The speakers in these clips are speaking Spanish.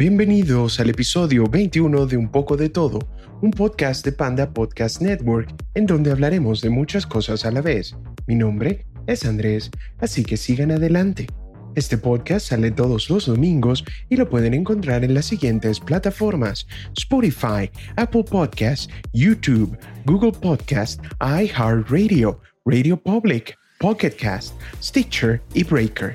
Bienvenidos al episodio 21 de Un poco de todo, un podcast de Panda Podcast Network, en donde hablaremos de muchas cosas a la vez. Mi nombre es Andrés, así que sigan adelante. Este podcast sale todos los domingos y lo pueden encontrar en las siguientes plataformas: Spotify, Apple Podcasts, YouTube, Google Podcasts, iHeartRadio, Radio Public, Pocket Cast, Stitcher y Breaker.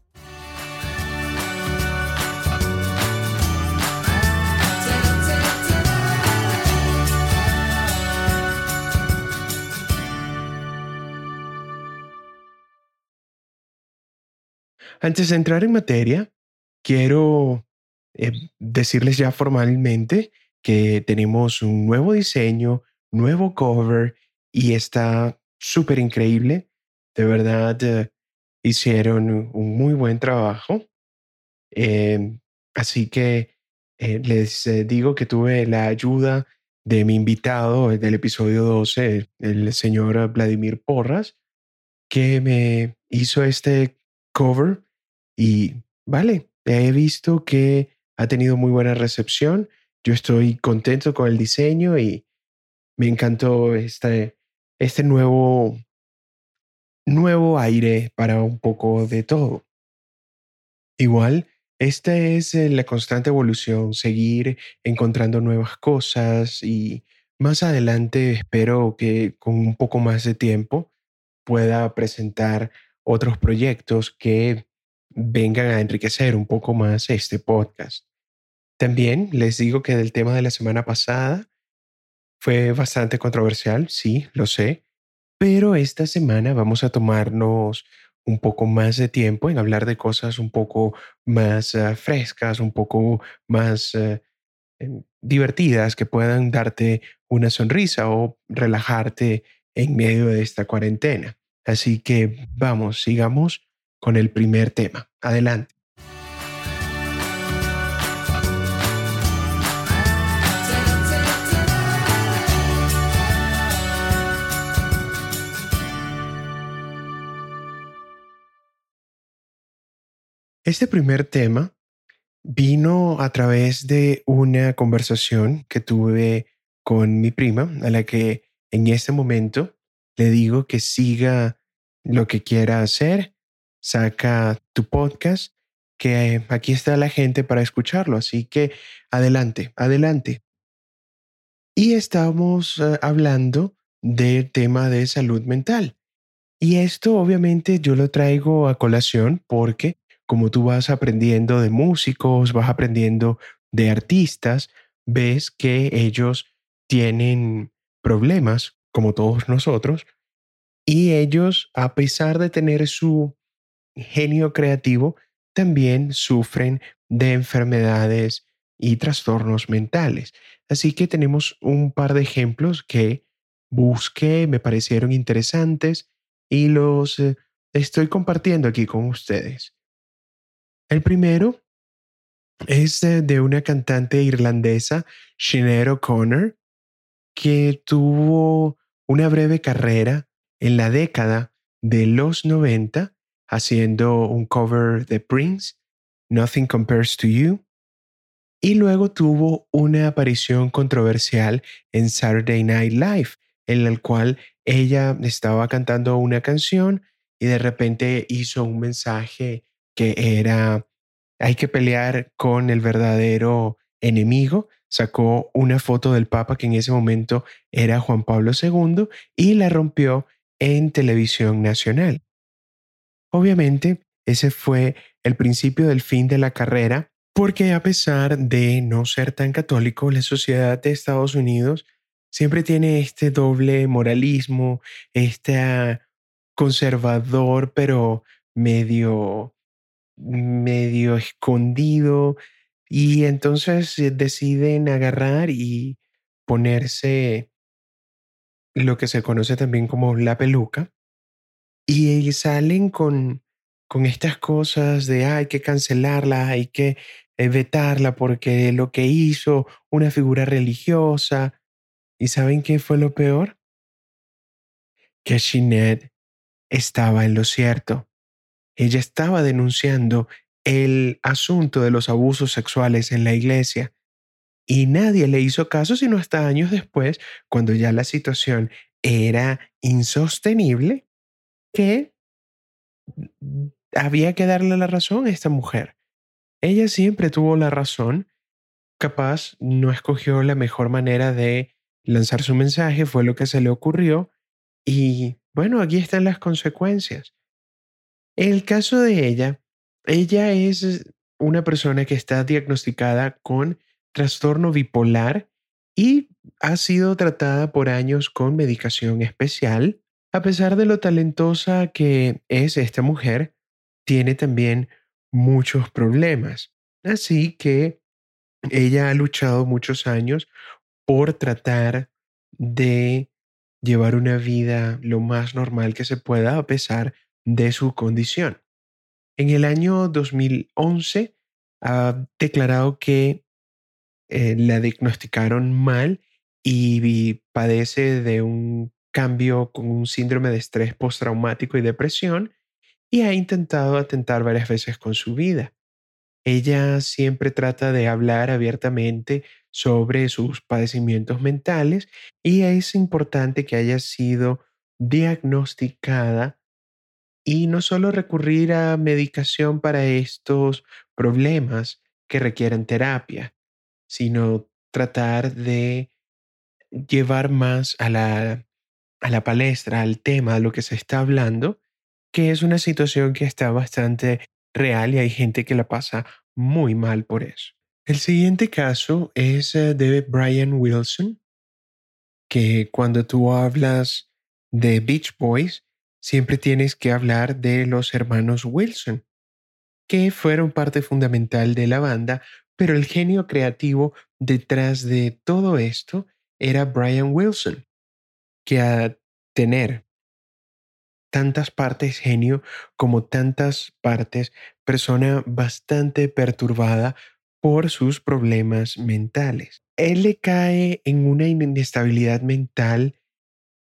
Antes de entrar en materia, quiero eh, decirles ya formalmente que tenemos un nuevo diseño, nuevo cover y está súper increíble. De verdad, eh, hicieron un muy buen trabajo. Em, así que eh, les digo que tuve la ayuda de mi invitado del episodio 12, el señor Vladimir Porras, que me hizo este cover y vale, he visto que ha tenido muy buena recepción. Yo estoy contento con el diseño y me encantó este, este nuevo, nuevo aire para un poco de todo. Igual, esta es eh, la constante evolución, seguir encontrando nuevas cosas y más adelante espero que con un poco más de tiempo pueda presentar otros proyectos que vengan a enriquecer un poco más este podcast. También les digo que del tema de la semana pasada fue bastante controversial, sí, lo sé, pero esta semana vamos a tomarnos un poco más de tiempo en hablar de cosas un poco más ah, frescas, un poco más ah, em, divertidas que puedan darte una sonrisa o relajarte en medio de esta cuarentena. Así que vamos, sigamos con el primer tema. Adelante. Este primer tema vino a través de una conversación que tuve con mi prima, a la que en este momento le digo que siga lo que quiera hacer, saca tu podcast, que aquí está la gente para escucharlo. Así que adelante, adelante. Y estamos eh, hablando del tema de salud mental. Y esto obviamente yo lo traigo a colación porque como tú vas aprendiendo de músicos, vas aprendiendo de artistas, ves que ellos tienen problemas, como todos nosotros, y ellos, a pesar de tener su genio creativo, también sufren de enfermedades y trastornos mentales. Así que tenemos un par de ejemplos que busqué, me parecieron interesantes y los eh, estoy compartiendo aquí con ustedes. El primero es de una cantante irlandesa, Sinead O'Connor, que tuvo una breve carrera en la década de los 90 haciendo un cover de Prince, Nothing Compares to You, y luego tuvo una aparición controversial en Saturday Night Live, en el cual ella estaba cantando una canción y de repente hizo un mensaje que era, hay que pelear con el verdadero enemigo. Sacó una foto del Papa que en ese momento era Juan Pablo II y la rompió en televisión nacional. Obviamente, ese fue el principio del fin de la carrera, porque a pesar de no ser tan católico, la sociedad de Estados Unidos siempre tiene este doble moralismo, este conservador, pero medio medio escondido y entonces eh, deciden agarrar y ponerse lo que se conoce también como la peluca y salen con, con estas cosas de hay que cancelarla, hay que eh, vetarla porque lo que hizo una figura religiosa. ¿Y saben qué fue lo peor? Que Shinet estaba en lo cierto. Ella estaba denunciando el asunto de los abusos sexuales en la iglesia y nadie le hizo caso sino hasta años después, cuando ya la situación era insostenible, que había que darle la razón a esta mujer. Ella siempre tuvo la razón, capaz no escogió la mejor manera de lanzar su mensaje, fue lo que se le ocurrió y bueno, aquí están las consecuencias. En el caso de ella, ella es una persona que está diagnosticada con trastorno bipolar y ha sido tratada por años con medicación especial. A pesar de lo talentosa que es esta mujer, tiene también muchos problemas. Así que ella ha luchado muchos años por tratar de llevar una vida lo más normal que se pueda a pesar de su condición. En el año 2011 ha declarado que eh, la diagnosticaron mal y padece de un cambio con un síndrome de estrés postraumático y depresión y ha intentado atentar varias veces con su vida. Ella siempre trata de hablar abiertamente sobre sus padecimientos mentales y es importante que haya sido diagnosticada y no solo recurrir a medicación para estos problemas que requieren terapia, sino tratar de llevar más a la, a la palestra, al tema, a lo que se está hablando, que es una situación que está bastante real y hay gente que la pasa muy mal por eso. El siguiente caso es eh, de Brian Wilson, que cuando tú hablas de Beach Boys, siempre tienes que hablar de los hermanos Wilson, que fueron parte fundamental de la banda, pero el genio creativo detrás de todo esto era Brian Wilson, que a tener tantas partes genio como tantas partes persona bastante perturbada por sus problemas mentales. Él le cae en una inestabilidad mental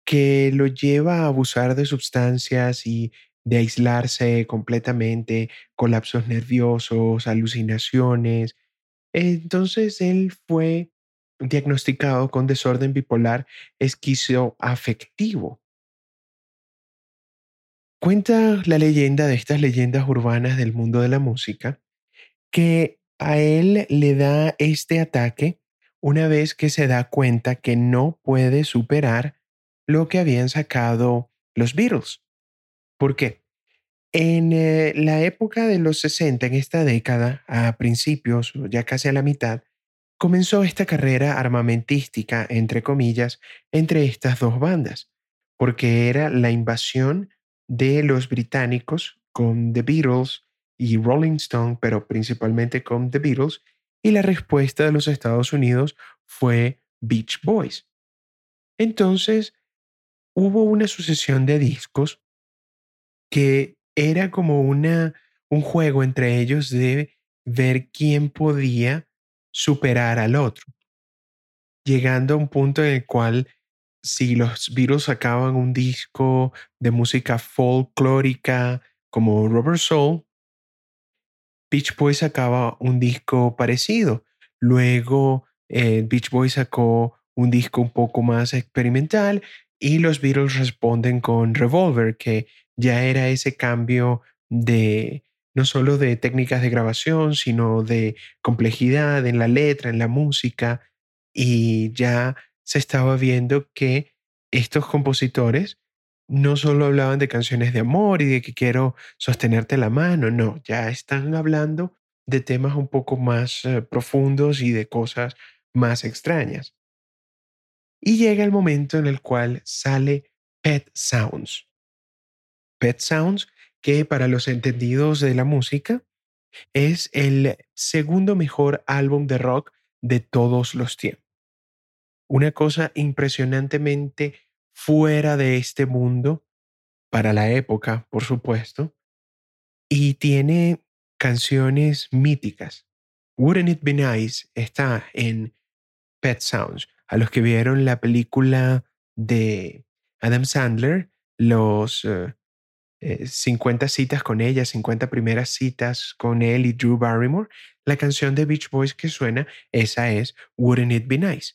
que lo lleva a abusar de sustancias y de aislarse completamente, colapsos nerviosos, alucinaciones. Entonces él fue diagnosticado con desorden bipolar esquizoafectivo. Cuenta la leyenda de estas leyendas urbanas del mundo de la música que a él le da este ataque una vez que se da cuenta que no puede superar lo que habían sacado los Beatles. ¿Por qué? En eh, la época de los 60, en esta década, a principios, ya casi a la mitad, comenzó esta carrera armamentística, entre comillas, entre estas dos bandas, porque era la invasión de los británicos con The Beatles y Rolling Stone, pero principalmente con The Beatles, y la respuesta de los Estados Unidos fue Beach Boys. Entonces, hubo una sucesión de discos que era como una, un juego entre ellos de ver quién podía superar al otro, llegando a un punto en el cual si los Beatles sacaban un disco de música folclórica como Rubber Soul, Beach Boys sacaba un disco parecido. Luego eh, Beach Boys sacó un disco un poco más experimental y los Beatles responden con Revolver, que ya era ese cambio de no solo de técnicas de grabación, sino de complejidad en la letra, en la música, y ya se estaba viendo que estos compositores no solo hablaban de canciones de amor y de que quiero sostenerte la mano, no, ya están hablando de temas un poco más eh, profundos y de cosas más extrañas. Y llega el momento en el cual sale Pet Sounds. Pet Sounds, que para los entendidos de la música, es el segundo mejor álbum de rock de todos los tiempos. Una cosa impresionantemente fuera de este mundo, para la época, por supuesto, y tiene canciones míticas. Wouldn't It Be Nice está en Pet Sounds. A los que vieron la película de Adam Sandler, los 50 eh, citas con ella, 50 primeras citas con él y Drew Barrymore, la canción de Beach Boys que suena, esa es Wouldn't It Be Nice.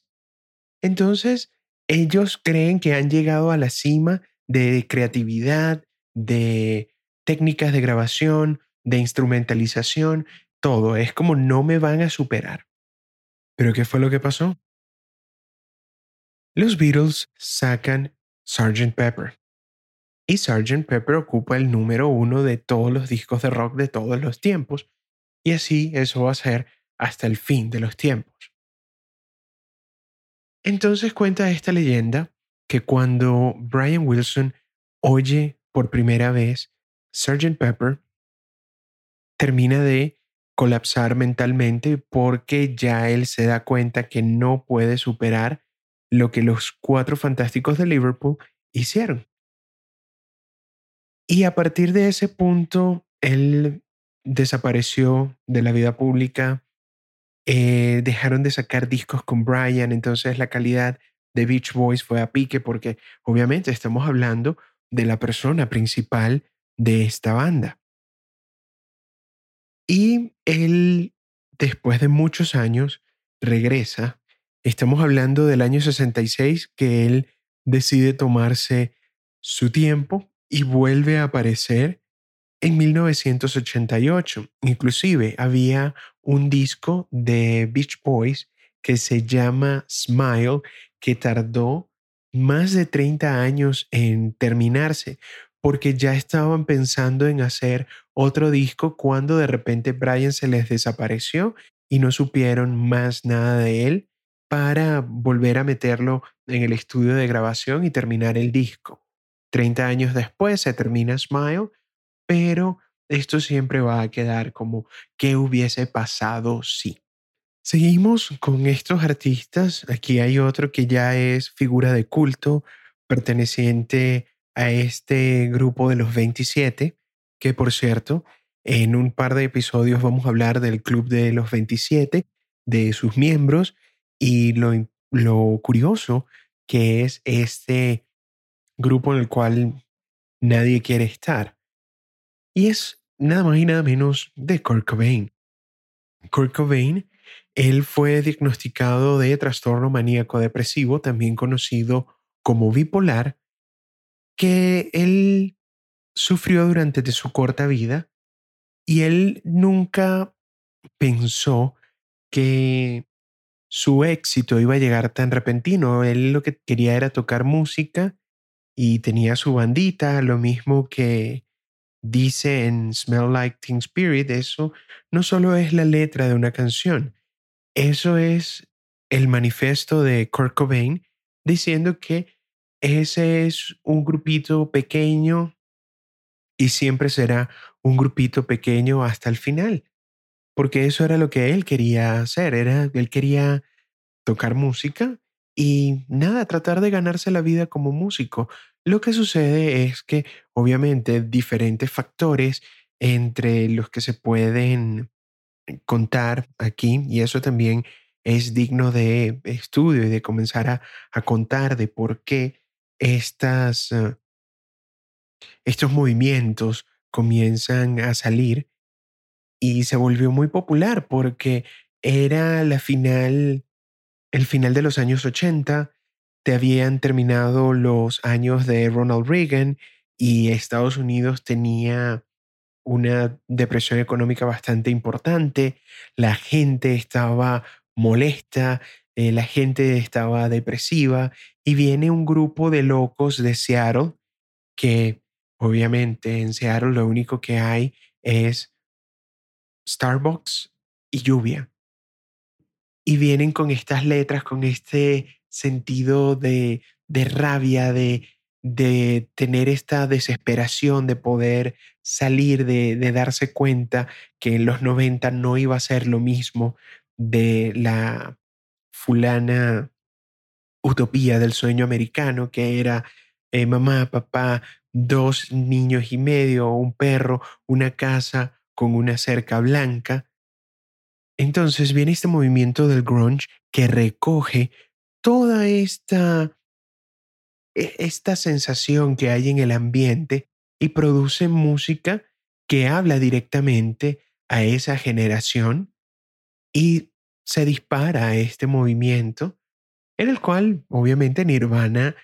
Entonces, ellos creen que han llegado a la cima de creatividad, de técnicas de grabación, de instrumentalización, todo. Es como no me van a superar. ¿Pero qué fue lo que pasó? Los Beatles sacan Sgt. Pepper. Y Sgt. Pepper ocupa el número uno de todos los discos de rock de todos los tiempos. Y así eso va a ser hasta el fin de los tiempos. Entonces cuenta esta leyenda que cuando Brian Wilson oye por primera vez Sgt. Pepper, termina de colapsar mentalmente porque ya él se da cuenta que no puede superar lo que los cuatro fantásticos de Liverpool hicieron. Y a partir de ese punto, él desapareció de la vida pública, eh, dejaron de sacar discos con Brian, entonces la calidad de Beach Boys fue a pique porque obviamente estamos hablando de la persona principal de esta banda. Y él, después de muchos años, regresa. Estamos hablando del año 66 que él decide tomarse su tiempo y vuelve a aparecer en 1988. Inclusive había un disco de Beach Boys que se llama Smile, que tardó más de 30 años en terminarse, porque ya estaban pensando en hacer otro disco cuando de repente Brian se les desapareció y no supieron más nada de él para volver a meterlo en el estudio de grabación y terminar el disco. 30 años después se termina Smile pero esto siempre va a quedar como qué hubiese pasado si. Seguimos con estos artistas. Aquí hay otro que ya es figura de culto, perteneciente a este grupo de los 27, que por cierto, en un par de episodios vamos a hablar del Club de los 27, de sus miembros y lo, lo curioso que es este grupo en el cual nadie quiere estar. Y es nada más y nada menos de Kurt Cobain. Kurt Cobain, él fue diagnosticado de trastorno maníaco depresivo, también conocido como bipolar, que él sufrió durante su corta vida y él nunca pensó que su éxito iba a llegar tan repentino. Él lo que quería era tocar música y tenía su bandita, lo mismo que dice en Smell Like Teen Spirit, eso no solo es la letra de una canción, eso es el manifiesto de Kurt Cobain diciendo que ese es un grupito pequeño y siempre será un grupito pequeño hasta el final, porque eso era lo que él quería hacer, era él quería tocar música y nada, tratar de ganarse la vida como músico. Lo que sucede es que obviamente diferentes factores entre los que se pueden contar aquí, y eso también es digno de estudio y de comenzar a, contar de por qué estas, eh, estos movimientos comienzan a salir y se volvió muy popular porque era la final, el final de los años 80, habían terminado los años de Ronald Reagan y Estados Unidos tenía una depresión económica bastante importante, la gente estaba molesta, eh, la gente estaba depresiva y viene un grupo de locos de Seattle que obviamente en Seattle lo único que hay es Starbucks y lluvia. Y vienen con estas letras, con este sentido de, rabia, de, de tener esta desesperación de poder salir, de, de, darse cuenta que en los 90 no iba a ser lo mismo de la fulana utopía del sueño americano, que era eh, mamá, papá, dos niños y medio, un perro, una casa con una cerca blanca. Entonces viene este movimiento del grunge que recoge toda esta, e, esta sensación que hay en el ambiente y produce música que habla directamente a esa generación y se dispara este movimiento en el cual obviamente Nirvana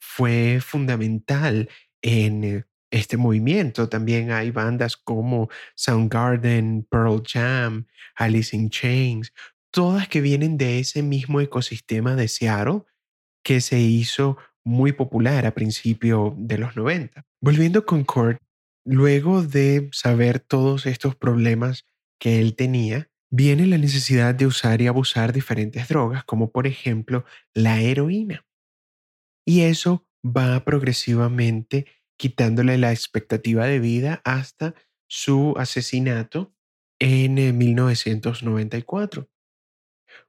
fue fundamental en eh, este movimiento. También hay bandas como Soundgarden, Pearl Jam, Alice in Chains, todas que vienen de ese mismo ecosistema de Seattle que se hizo muy popular a principios de los 90. Volviendo con Kurt, luego de saber todos estos problemas que él tenía, viene la necesidad de usar y abusar diferentes drogas, como por ejemplo la heroína. Y eso va progresivamente quitándole la expectativa de vida hasta su asesinato en 1994. Eh,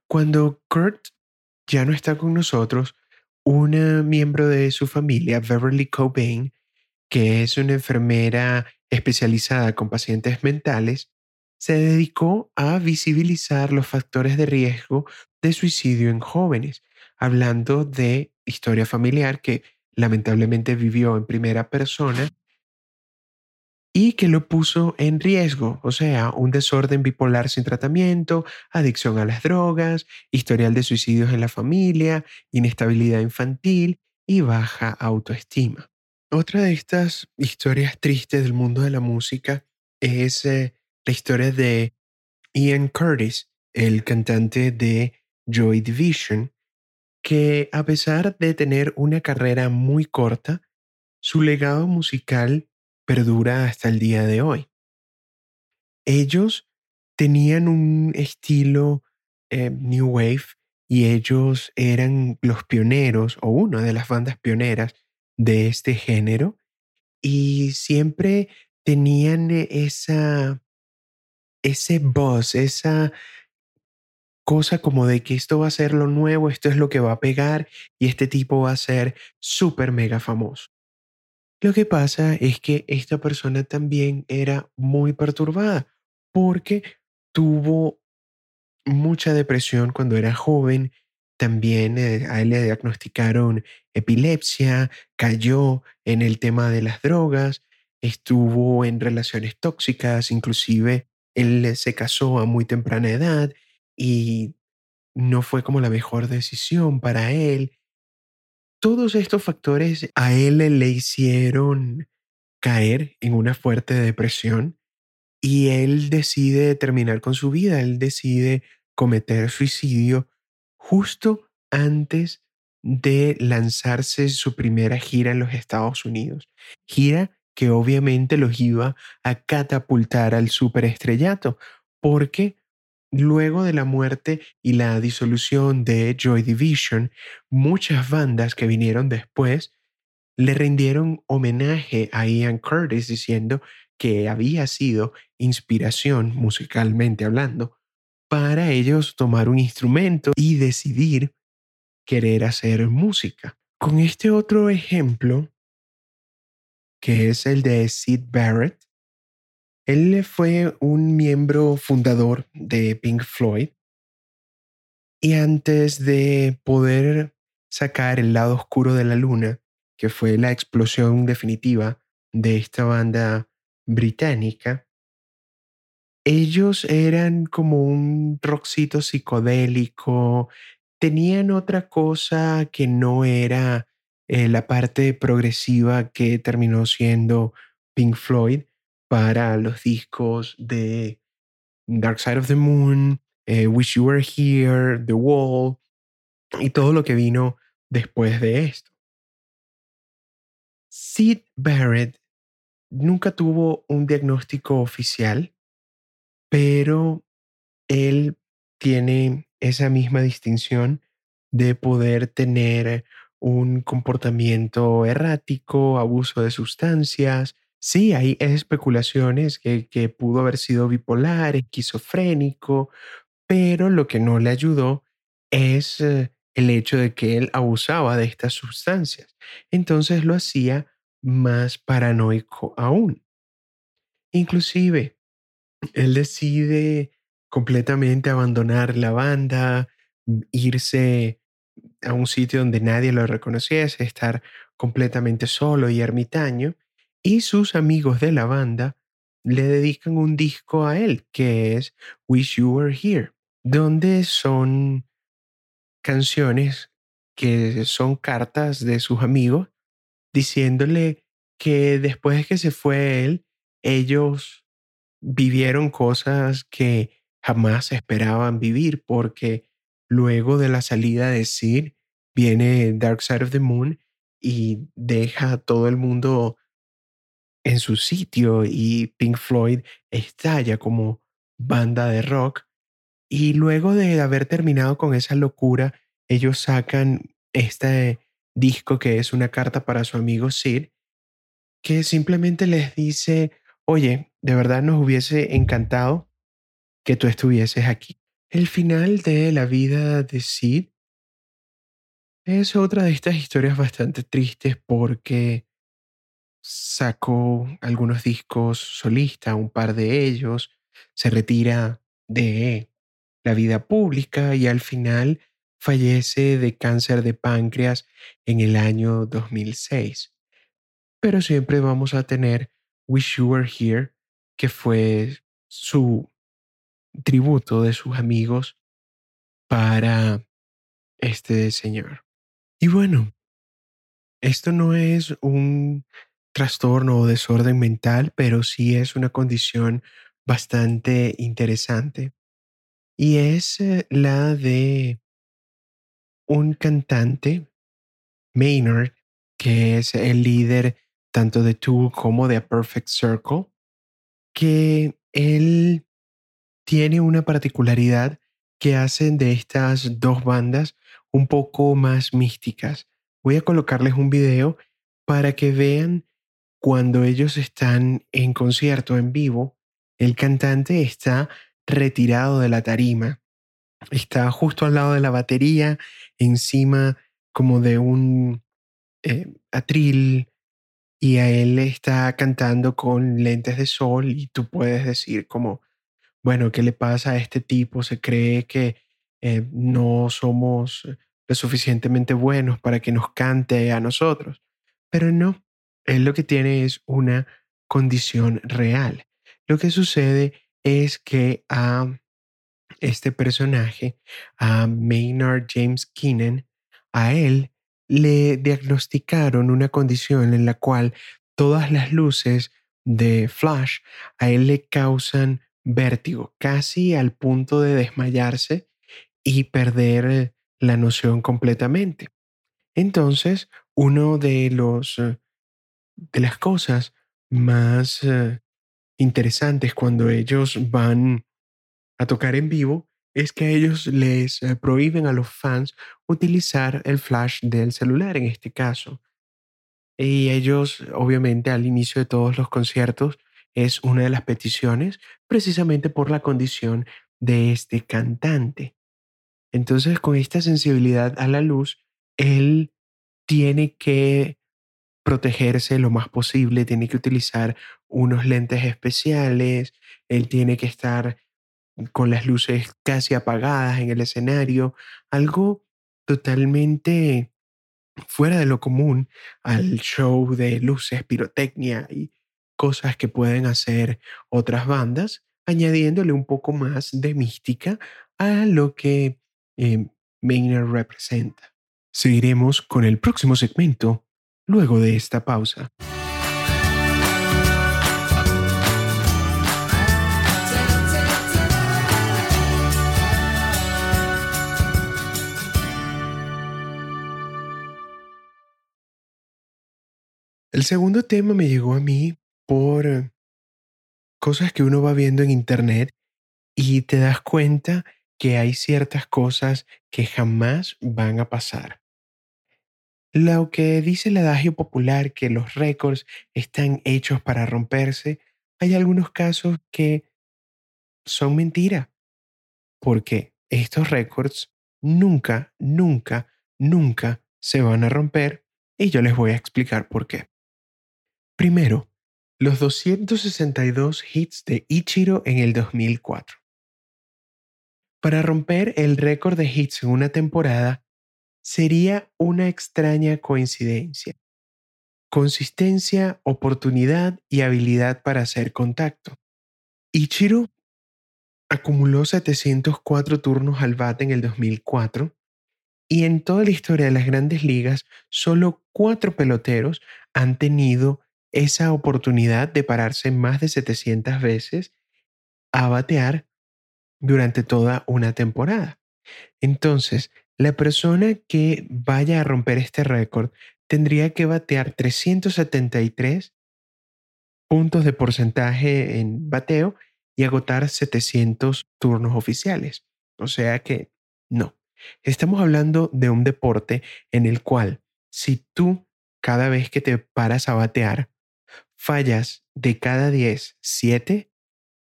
Cuando Kurt ya no está con nosotros, una miembro de su familia, Beverly Cobain, que es una enfermera especializada con pacientes mentales, se dedicó a visibilizar los factores de riesgo de suicidio en jóvenes, hablando de historia familiar que lamentablemente vivió en primera persona y que lo puso en riesgo, o sea, un desorden bipolar sin tratamiento, adicción a las drogas, historial de suicidios en la familia, inestabilidad infantil y baja autoestima. Otra de estas historias tristes del mundo de la música es eh, la historia de Ian Curtis, el cantante de Joy Division, que a pesar de tener una carrera muy corta, su legado musical perdura hasta el día de hoy. Ellos tenían un estilo eh, New Wave y ellos eran los pioneros o una de las bandas pioneras de este género y siempre tenían esa ese buzz, esa cosa como de que esto va a ser lo nuevo, esto es lo que va a pegar y este tipo va a ser súper mega famoso. Lo que pasa es que esta persona también era muy perturbada porque tuvo mucha depresión cuando era joven, también eh, a él le diagnosticaron epilepsia, cayó en el tema de las drogas, estuvo en relaciones tóxicas, inclusive él se casó a muy temprana edad y no fue como la mejor decisión para él todos estos factores a él le hicieron caer en una fuerte depresión y él decide terminar con su vida, él decide cometer suicidio justo antes de lanzarse su primera gira en los Estados Unidos. Gira que obviamente los iba a catapultar al superestrellato, porque Luego de la muerte y la disolución de Joy Division, muchas bandas que vinieron después le rindieron homenaje a Ian Curtis diciendo que había sido inspiración musicalmente hablando para ellos tomar un instrumento y decidir querer hacer música. Con este otro ejemplo, que es el de Sid Barrett, él fue un miembro fundador de Pink Floyd. Y antes de poder sacar el lado oscuro de la luna, que fue la explosión definitiva de esta banda británica, ellos eran como un rockcito psicodélico, tenían otra cosa que no era eh, la parte progresiva que terminó siendo Pink Floyd, para los discos de Dark Side of the Moon, eh, Wish You Were Here, The Wall y todo lo que vino después de esto. Sid Barrett nunca tuvo un diagnóstico oficial, pero él tiene esa misma distinción de poder tener un comportamiento errático, abuso de sustancias, Sí, hay especulaciones que, pudo haber sido bipolar, esquizofrénico, pero lo que no le ayudó es eh, el hecho de que él abusaba de estas sustancias. Entonces lo hacía más paranoico aún. Inclusive, él decide completamente abandonar la banda, irse a un sitio donde nadie lo reconociese, estar completamente solo y ermitaño, y sus amigos de la banda le dedican un disco a él, que es Wish You Were Here, donde son canciones que son cartas de sus amigos diciéndole que después de que se fue él, ellos vivieron cosas que jamás esperaban vivir porque luego de la salida de Sid viene Dark Side of the Moon y deja a todo el mundo en su sitio y Pink Floyd estalla como banda de rock. Y luego de haber terminado con esa locura, ellos sacan este disco que es una carta para su amigo Sid, que simplemente les dice, oye, de verdad nos hubiese encantado que tú estuvieses aquí. El final de la vida de Sid es otra de estas historias bastante tristes porque sacó algunos discos solistas, un par de ellos, se retira de la vida pública y al final fallece de cáncer de páncreas en el año 2006. Pero siempre vamos a tener Wish You Were Here, que fue su tributo de sus amigos para este señor. Y bueno, esto no es un trastorno o desorden mental, pero sí es una condición bastante interesante. Y es eh, la de un cantante, Maynard, que es el líder tanto de Tool como de A Perfect Circle, que él tiene una particularidad que hacen de estas dos bandas un poco más místicas. Voy a colocarles un video para que vean cuando ellos están en concierto en vivo, el cantante está retirado de la tarima, está justo al lado de la batería, encima como de un eh, atril, y a él está cantando con lentes de sol y tú puedes decir como, bueno, ¿qué le pasa a este tipo? Se cree que eh, no somos lo suficientemente buenos para que nos cante a nosotros. Pero no, él lo que tiene es una condición real. Lo que sucede es que a este personaje, a Maynard James Keenan, a él le diagnosticaron una condición en la cual todas las luces de flash a él le causan vértigo, casi al punto de desmayarse y perder la noción completamente. Entonces, uno de los eh, de las cosas más eh, interesantes cuando ellos van a tocar en vivo es que ellos les eh, prohíben a los fans utilizar el flash del celular en este caso. Y ellos, obviamente, al inicio de todos los conciertos, es una de las peticiones precisamente por la condición de este cantante. Entonces, con esta sensibilidad a la luz, él tiene que protegerse lo más posible, tiene que utilizar unos lentes especiales, él tiene que estar con las luces casi apagadas en el escenario, algo totalmente fuera de lo común al show de luces, pirotecnia y cosas que pueden hacer otras bandas, añadiéndole un poco más de mística a lo que eh, Maynard representa. Seguiremos con el próximo segmento luego de esta pausa. El segundo tema me llegó a mí por eh, cosas que uno va viendo en internet y te das cuenta que hay ciertas cosas que jamás van a pasar. Lo que dice el adagio popular que los récords están hechos para romperse, hay algunos casos que son mentira, porque estos récords nunca, nunca, nunca se van a romper y yo les voy a explicar por qué. Primero, los 262 hits de Ichiro en el 2004. Para romper el récord de hits en una temporada sería una extraña coincidencia. Consistencia, oportunidad y habilidad para hacer contacto. Ichiro acumuló 704 turnos al bate en el 2004 y en toda la historia de las grandes ligas solo cuatro peloteros han tenido esa oportunidad de pararse más de 700 veces a batear durante toda una temporada. Entonces, la persona que vaya a romper este récord tendría que batear 373 puntos de porcentaje en bateo y agotar 700 turnos oficiales. O sea que no. Estamos hablando de un deporte en el cual si tú cada vez que te paras a batear fallas de cada 10, 7,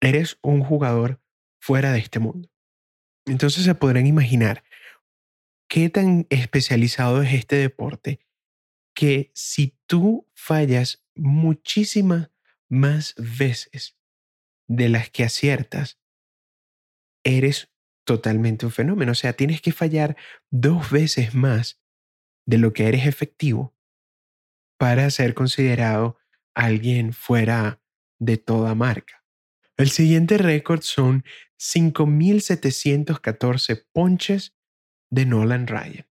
eres un jugador fuera de este mundo. Entonces se podrán imaginar qué tan especializado es este deporte que si tú fallas muchísimas más veces de las que aciertas, eres totalmente un fenómeno. O sea, tienes que fallar dos veces más de lo que eres efectivo para ser considerado alguien fuera de toda marca. El siguiente récord son 5.714 ponches de Nolan Ryan.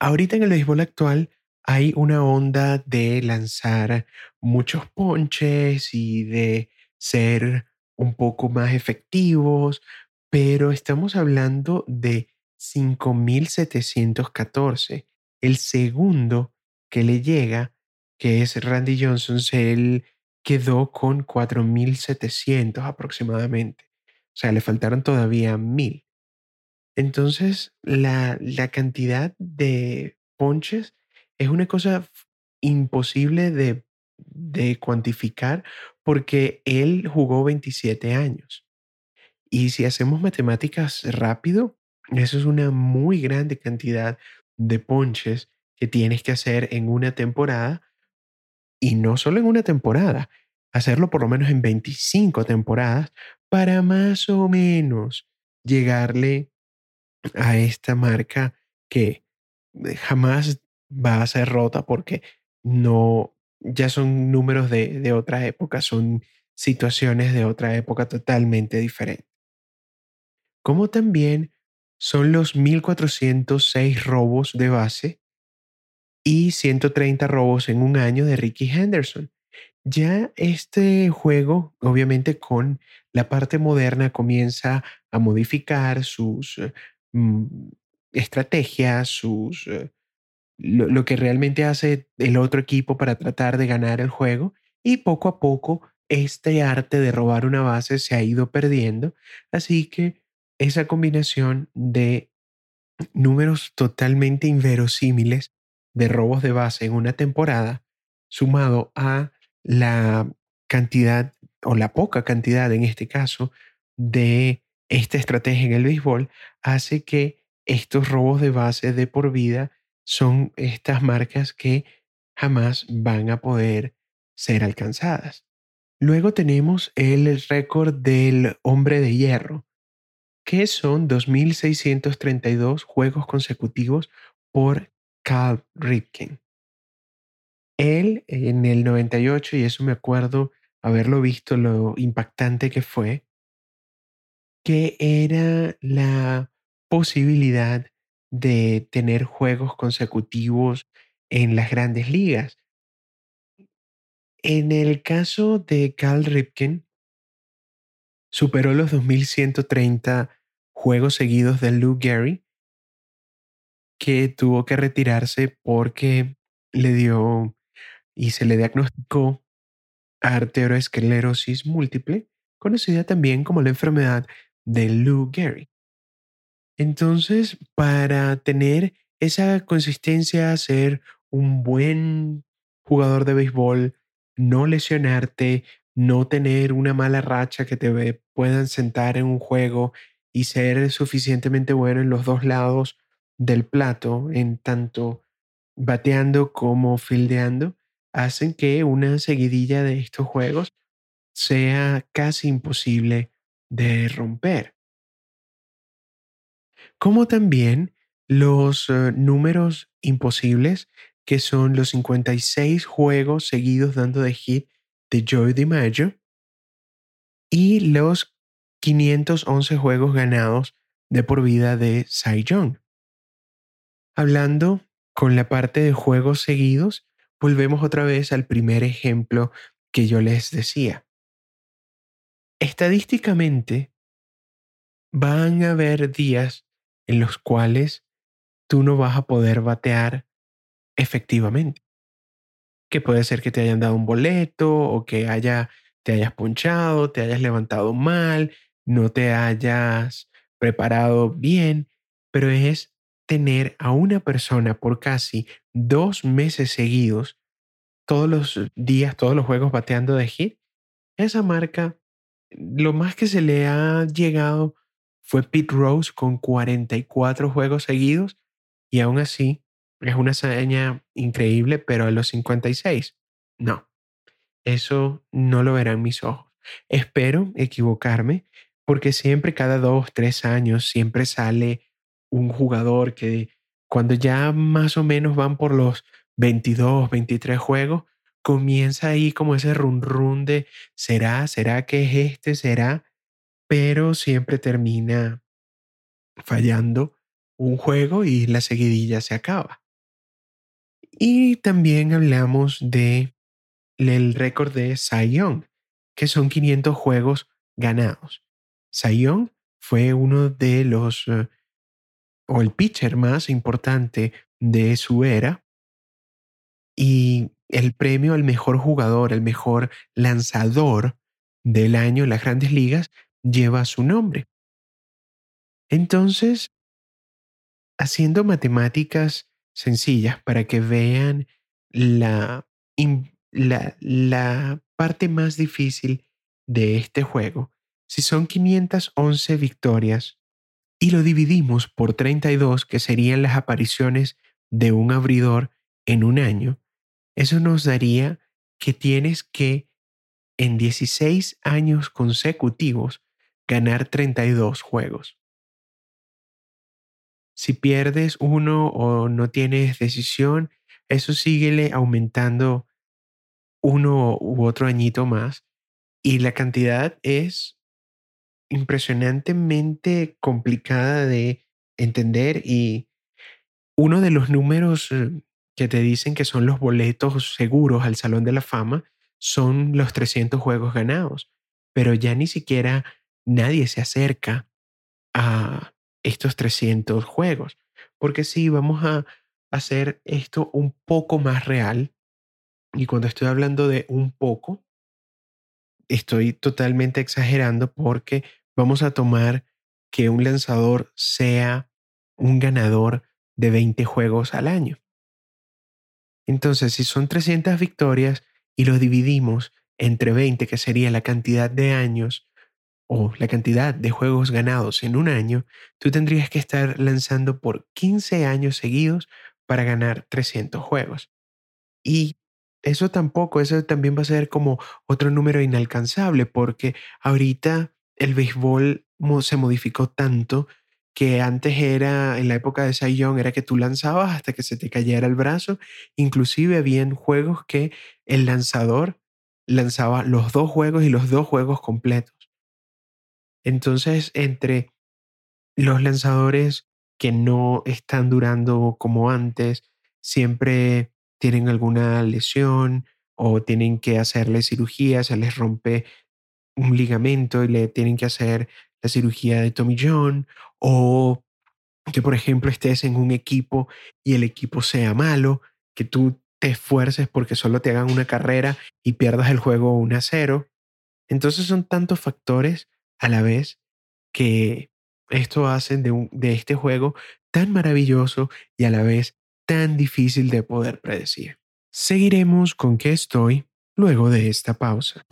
Ahorita en el béisbol actual hay una onda de lanzar muchos ponches y de ser un poco más efectivos, pero estamos hablando de 5.714. El segundo que le llega, que es Randy Johnson, él quedó con 4.700 aproximadamente. O sea, le faltaron todavía 1.000. Entonces, la, la cantidad de ponches es una cosa imposible de, de cuantificar porque él jugó 27 años. Y si hacemos matemáticas rápido, eso es una muy grande cantidad de ponches que tienes que hacer en una temporada. Y no solo en una temporada, hacerlo por lo menos en 25 temporadas para más o menos llegarle a esta marca que jamás va a ser rota porque no, ya son números de, de otra época, son situaciones de otra época totalmente diferentes. Como también son los 1406 robos de base y 130 robos en un año de Ricky Henderson. Ya este juego, obviamente con la parte moderna, comienza a modificar sus mm, estrategias, sus eh, lo, que realmente hace el otro equipo para tratar de ganar el juego y poco a poco este arte de robar una base se ha ido perdiendo, así que esa combinación de números totalmente inverosímiles de robos de base en una temporada, sumado a la cantidad o la poca cantidad en este caso de esta estrategia en el béisbol, hace que estos robos de base de por vida son estas marcas que jamás van a poder ser alcanzadas. Luego tenemos el récord del hombre de hierro, que son 2.632 juegos consecutivos por Carl Ripken. Él en el 98, y eso me acuerdo haberlo visto, lo impactante que fue, que era la posibilidad de tener juegos consecutivos en las grandes ligas. En el caso de Cal Ripken, superó los 2.130 juegos seguidos de Lou Gehrig, que tuvo que retirarse porque le dio y se le diagnosticó arteriosclerosis múltiple, conocida también como la enfermedad de Lou Gehrig. Entonces, para tener esa consistencia, ser un buen jugador de béisbol, no lesionarte, no tener una mala racha que te puedan sentar en un juego y ser suficientemente bueno en los dos lados del plato en tanto bateando como fildeando hacen que una seguidilla de estos juegos sea casi imposible de romper. Como también los eh, números imposibles, que son los 56 juegos seguidos dando de hit de Joy DiMaggio y los 511 juegos ganados de por vida de Cy Young. Hablando con la parte de juegos seguidos, volvemos otra vez al primer ejemplo que yo les decía. Estadísticamente, van a haber días en los cuales tú no vas a poder batear efectivamente. Que puede ser que te hayan dado un boleto o que haya, te hayas ponchado, te hayas levantado mal, no te hayas preparado bien, pero es tener a una persona por casi dos meses seguidos, todos los días, todos los juegos bateando de hit, esa marca, lo más que se le ha llegado fue Pete Rose con 44 juegos seguidos y aún así es una hazaña increíble, pero a los 56, no, eso no lo verán mis ojos. Espero equivocarme porque siempre cada dos, tres años, siempre sale un jugador que cuando ya más o menos van por los 22, 23 juegos, comienza ahí como ese run run de será, será que es este, será, pero siempre termina fallando un juego y la seguidilla se acaba. Y también hablamos de el récord de Young, que son 500 juegos ganados. Cy fue uno de los, eh, o el pitcher más importante de su era, y el premio al mejor jugador, el mejor lanzador del año en las grandes ligas lleva su nombre. Entonces, haciendo matemáticas sencillas para que vean la, la, la parte más difícil de este juego, si son 511 victorias y lo dividimos por 32, que serían las apariciones de un abridor en un año, eso nos daría que tienes que en 16 años consecutivos ganar 32 juegos. Si pierdes uno o no tienes decisión, eso síguele aumentando uno u otro añito más y la cantidad es impresionantemente complicada de entender y uno de los números eh, que te dicen que son los boletos seguros al Salón de la Fama son los 300 juegos ganados, pero ya ni siquiera nadie se acerca a estos 300 juegos, porque si vamos a hacer esto un poco más real, y cuando estoy hablando de un poco, estoy totalmente exagerando porque vamos a tomar que un lanzador sea un ganador de 20 juegos al año. Entonces, si son 300 victorias y lo dividimos entre 20, que sería la cantidad de años o la cantidad de juegos ganados en un año, tú tendrías que estar lanzando por 15 años seguidos para ganar 300 juegos. Y eso tampoco, eso también va a ser como otro número inalcanzable, porque ahorita el béisbol se modificó tanto que antes era, en la época de Young, era que tú lanzabas hasta que se te cayera el brazo. Inclusive habían juegos que el lanzador lanzaba los dos juegos y los dos juegos completos. Entonces, entre los lanzadores que no están durando como antes, siempre tienen alguna lesión o tienen que hacerle cirugía, se les rompe un ligamento y le tienen que hacer la cirugía de Tommy John o que por ejemplo estés en un equipo y el equipo sea malo, que tú te esfuerces porque solo te hagan una carrera y pierdas el juego 1 a 0. Entonces son tantos factores a la vez que esto hace de, de este juego tan maravilloso y a la vez tan difícil de poder predecir. Seguiremos con qué estoy luego de esta pausa.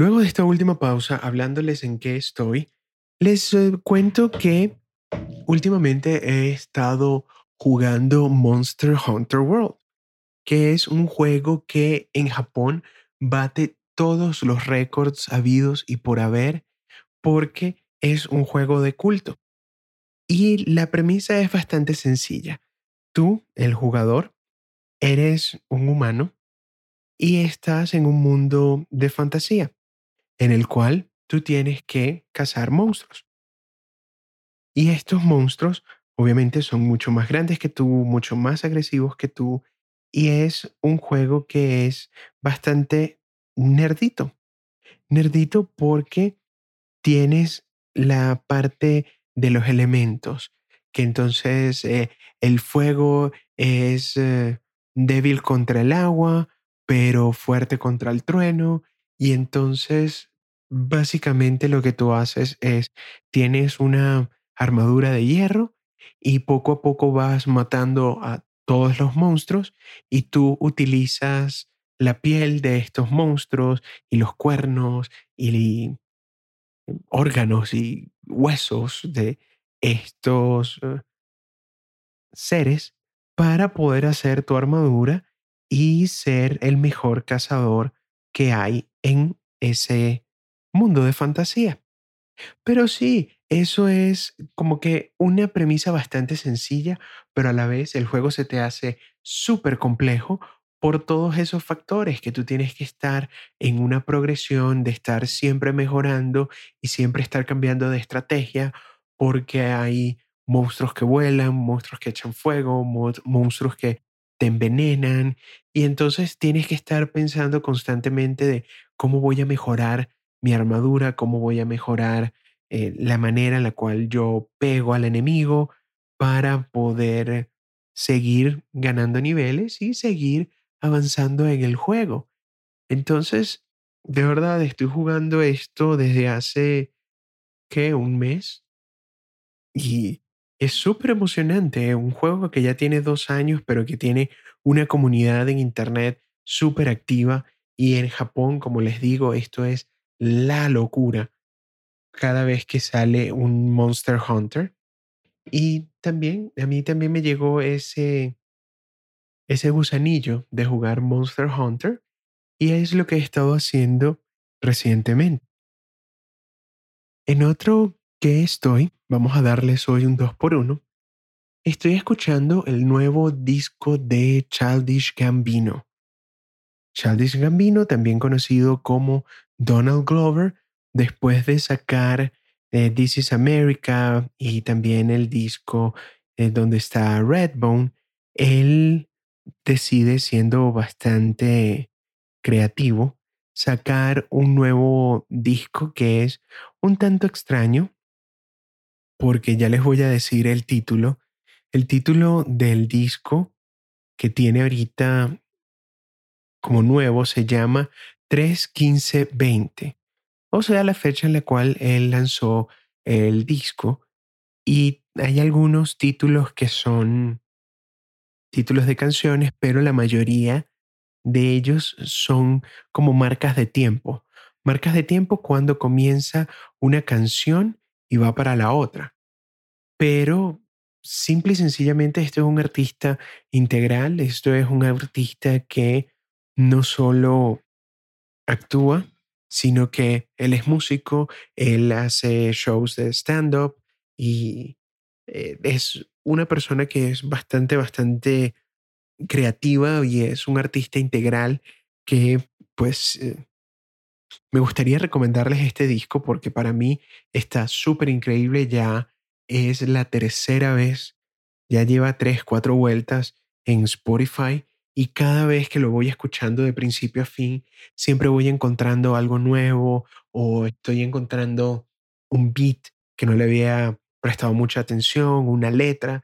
Luego de esta última pausa, hablándoles en qué estoy, les eh, cuento que últimamente he estado jugando Monster Hunter World, que es un juego que en Japón bate todos los récords habidos y por haber porque es un juego de culto. Y la premisa es bastante sencilla. Tú, el jugador, eres un humano y estás en un mundo de fantasía en el cual tú tienes que cazar monstruos. Y estos monstruos obviamente son mucho más grandes que tú, mucho más agresivos que tú, y es un juego que es bastante nerdito. Nerdito porque tienes la parte de los elementos, que entonces eh, el fuego es eh, débil contra el agua, pero fuerte contra el trueno, y entonces básicamente lo que tú haces es, tienes una armadura de hierro y poco a poco vas matando a todos los monstruos y tú utilizas la piel de estos monstruos y los cuernos y órganos y huesos de estos eh, seres para poder hacer tu armadura y ser el mejor cazador que hay en ese mundo de fantasía. Pero sí, eso es como que una premisa bastante sencilla, pero a la vez el juego se te hace súper complejo por todos esos factores que tú tienes que estar en una progresión de estar siempre mejorando y siempre estar cambiando de estrategia porque hay monstruos que vuelan, monstruos que echan fuego, monstruos que te envenenan y entonces tienes que estar pensando constantemente de cómo voy a mejorar mi armadura, cómo voy a mejorar eh, la manera en la cual yo pego al enemigo para poder seguir ganando niveles y seguir avanzando en el juego. Entonces, de verdad, estoy jugando esto desde hace, ¿qué? Un mes. Y es súper emocionante. Un juego que ya tiene dos años, pero que tiene una comunidad en Internet súper activa. Y en Japón, como les digo, esto es la locura cada vez que sale un Monster Hunter. Y también, a mí también me llegó ese, ese gusanillo de jugar Monster Hunter y es lo que he estado haciendo recientemente. En otro que estoy, vamos a darles hoy un 2 por 1 estoy escuchando el nuevo disco de Childish Gambino. Childish Gambino, también conocido como Donald Glover, después de sacar eh, This is America y también el disco eh, donde está Redbone, él decide, siendo bastante creativo, sacar un nuevo disco que es un tanto extraño, porque ya les voy a decir el título. El título del disco que tiene ahorita como nuevo se llama 31520, o sea, la fecha en la cual él lanzó el disco. Y hay algunos títulos que son títulos de canciones, pero la mayoría de ellos son como marcas de tiempo. Marcas de tiempo cuando comienza una canción y va para la otra. Pero simple y sencillamente esto es un artista integral, esto es un artista que no solo actúa, sino que él es músico, él hace shows de stand-up y eh, es una persona que es bastante, bastante creativa y es un artista integral que pues eh, me gustaría recomendarles este disco porque para mí está súper increíble, ya es la tercera vez, ya lleva tres, cuatro vueltas en Spotify y cada vez que lo voy escuchando de principio a fin, siempre voy encontrando algo nuevo o estoy encontrando un beat que no le había prestado mucha atención, una letra.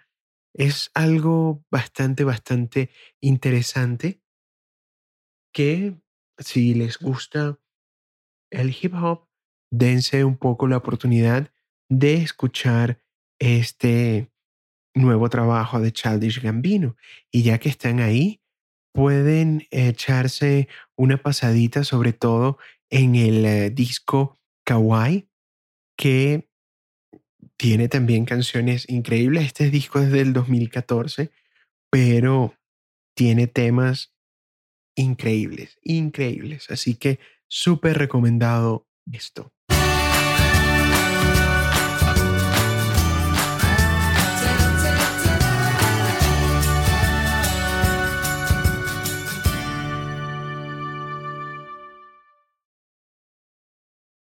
Es algo bastante, bastante interesante que si les gusta el hip hop, dense un poco la oportunidad de escuchar este nuevo trabajo de Childish Gambino. Y ya que están ahí, pueden echarse una pasadita sobre todo en el eh, disco Kawaii, que tiene también canciones increíbles. Este disco es del 2014, pero tiene temas increíbles, increíbles. Así que súper recomendado esto.